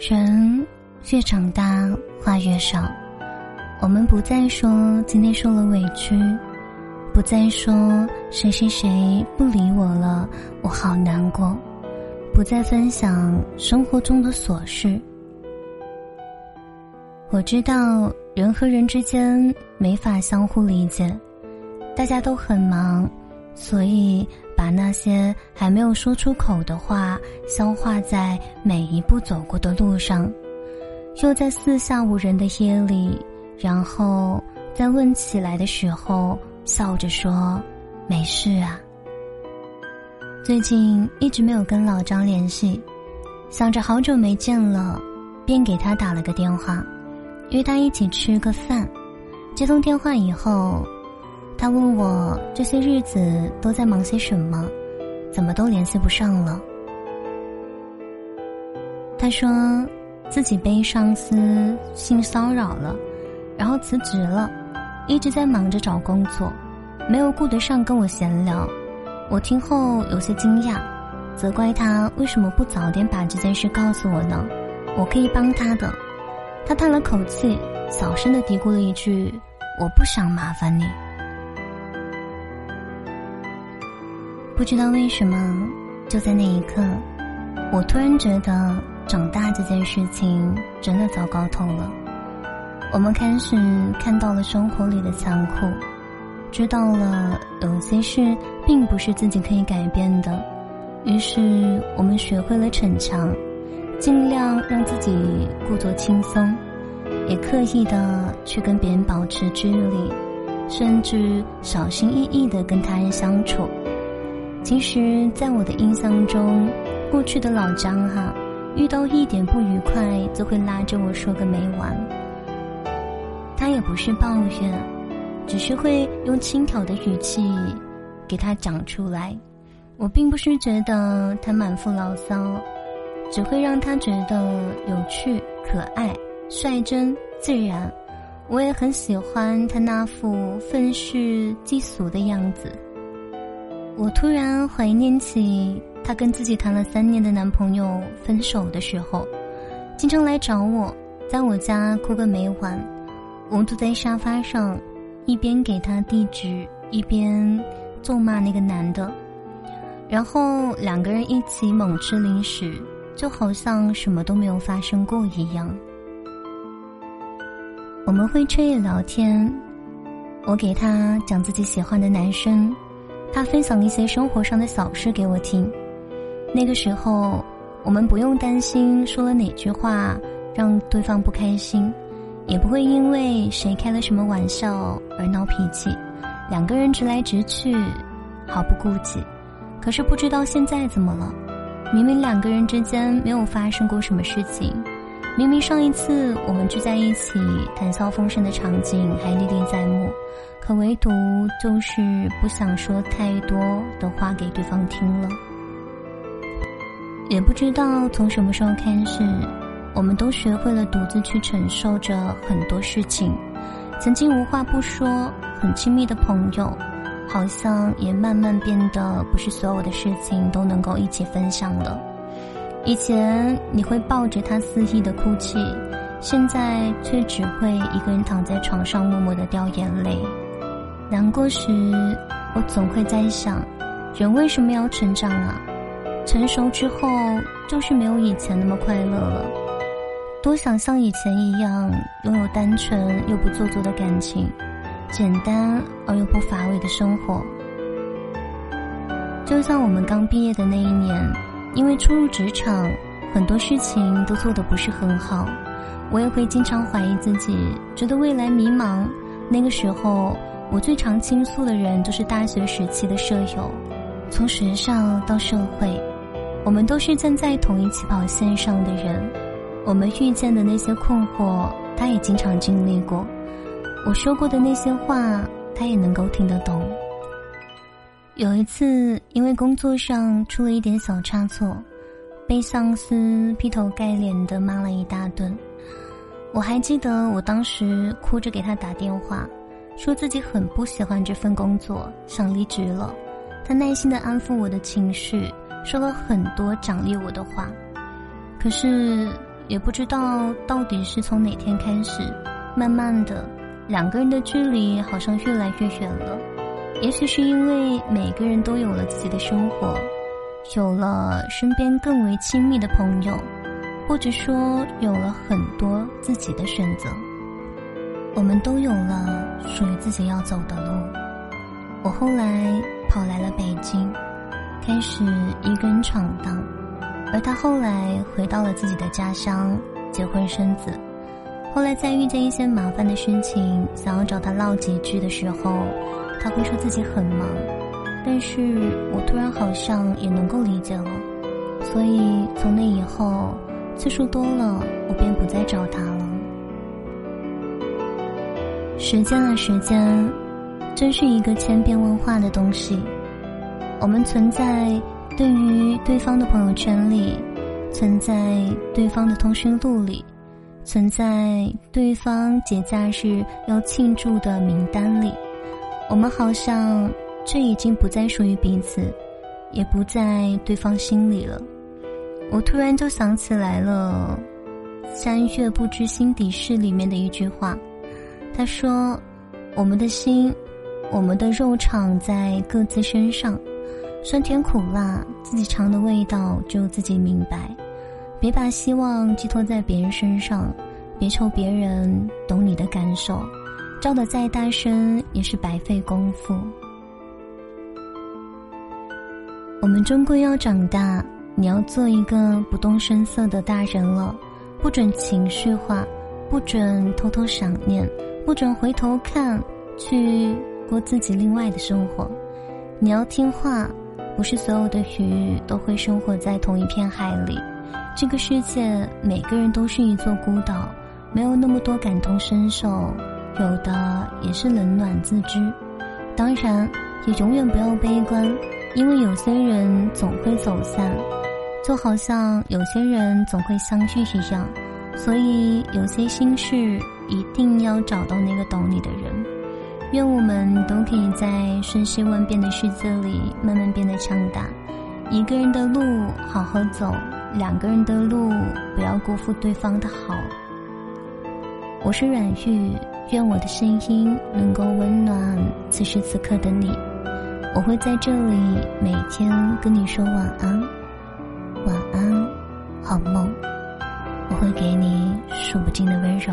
人越长大，话越少。我们不再说今天受了委屈，不再说谁谁谁不理我了，我好难过。不再分享生活中的琐事。我知道人和人之间没法相互理解，大家都很忙，所以。把那些还没有说出口的话消化在每一步走过的路上，又在四下无人的夜里，然后在问起来的时候笑着说：“没事啊。”最近一直没有跟老张联系，想着好久没见了，便给他打了个电话，约他一起吃个饭。接通电话以后。他问我这些日子都在忙些什么，怎么都联系不上了。他说自己被上司性骚扰了，然后辞职了，一直在忙着找工作，没有顾得上跟我闲聊。我听后有些惊讶，责怪他为什么不早点把这件事告诉我呢？我可以帮他的。他叹了口气，小声的嘀咕了一句：“我不想麻烦你。”不知道为什么，就在那一刻，我突然觉得长大这件事情真的糟糕透了。我们开始看到了生活里的残酷，知道了有些事并不是自己可以改变的，于是我们学会了逞强，尽量让自己故作轻松，也刻意的去跟别人保持距离，甚至小心翼翼的跟他人相处。其实，在我的印象中，过去的老张哈，遇到一点不愉快就会拉着我说个没完。他也不是抱怨，只是会用轻佻的语气给他讲出来。我并不是觉得他满腹牢骚，只会让他觉得有趣、可爱、率真、自然。我也很喜欢他那副愤世嫉俗的样子。我突然怀念起她跟自己谈了三年的男朋友分手的时候，经常来找我，在我家哭个没完。我坐在沙发上，一边给他地址，一边咒骂那个男的，然后两个人一起猛吃零食，就好像什么都没有发生过一样。我们会彻夜聊天，我给他讲自己喜欢的男生。他分享一些生活上的小事给我听，那个时候我们不用担心说了哪句话让对方不开心，也不会因为谁开了什么玩笑而闹脾气，两个人直来直去，毫不顾忌。可是不知道现在怎么了，明明两个人之间没有发生过什么事情，明明上一次我们聚在一起谈笑风生的场景还历历在目。可唯独就是不想说太多的话给对方听了，也不知道从什么时候开始，我们都学会了独自去承受着很多事情。曾经无话不说、很亲密的朋友，好像也慢慢变得不是所有的事情都能够一起分享了。以前你会抱着他肆意的哭泣，现在却只会一个人躺在床上默默的掉眼泪。难过时，我总会在想，人为什么要成长啊？成熟之后，就是没有以前那么快乐了。多想像以前一样，拥有单纯又不做作的感情，简单而又不乏味的生活。就像我们刚毕业的那一年，因为初入职场，很多事情都做得不是很好，我也会经常怀疑自己，觉得未来迷茫。那个时候。我最常倾诉的人就是大学时期的舍友，从学校到社会，我们都是站在同一起跑线上的人。我们遇见的那些困惑，他也经常经历过。我说过的那些话，他也能够听得懂。有一次，因为工作上出了一点小差错，被上司劈头盖脸的骂了一大顿。我还记得我当时哭着给他打电话。说自己很不喜欢这份工作，想离职了。他耐心的安抚我的情绪，说了很多奖励我的话。可是也不知道到底是从哪天开始，慢慢的，两个人的距离好像越来越远了。也许是因为每个人都有了自己的生活，有了身边更为亲密的朋友，或者说有了很多自己的选择，我们都有了属于自己要走的路。我后来跑来了北京，开始一个人闯荡。而他后来回到了自己的家乡，结婚生子。后来在遇见一些麻烦的事情，想要找他唠几句的时候，他会说自己很忙。但是我突然好像也能够理解了，所以从那以后，次数多了，我便不再找他了。时间啊，时间，真是一个千变万化的东西。我们存在。对于对方的朋友圈里，存在对方的通讯录里，存在对方节假日要庆祝的名单里，我们好像却已经不再属于彼此，也不在对方心里了。我突然就想起来了，《三月不知心底事》里面的一句话，他说：“我们的心，我们的肉长在各自身上。”酸甜苦辣，自己尝的味道只有自己明白。别把希望寄托在别人身上，别求别人懂你的感受，叫的再大声也是白费功夫。我们终归要长大，你要做一个不动声色的大人了，不准情绪化，不准偷偷想念，不准回头看，去过自己另外的生活。你要听话。不是所有的鱼都会生活在同一片海里，这个世界每个人都是一座孤岛，没有那么多感同身受，有的也是冷暖自知。当然，也永远不要悲观，因为有些人总会走散，就好像有些人总会相聚一样。所以，有些心事一定要找到那个懂你的人。愿我们都可以在瞬息万变的世界里慢慢变得强大。一个人的路好好走，两个人的路不要辜负对方的好。我是阮玉，愿我的声音能够温暖此时此刻的你。我会在这里每天跟你说晚安，晚安，好梦。我会给你数不尽的温柔。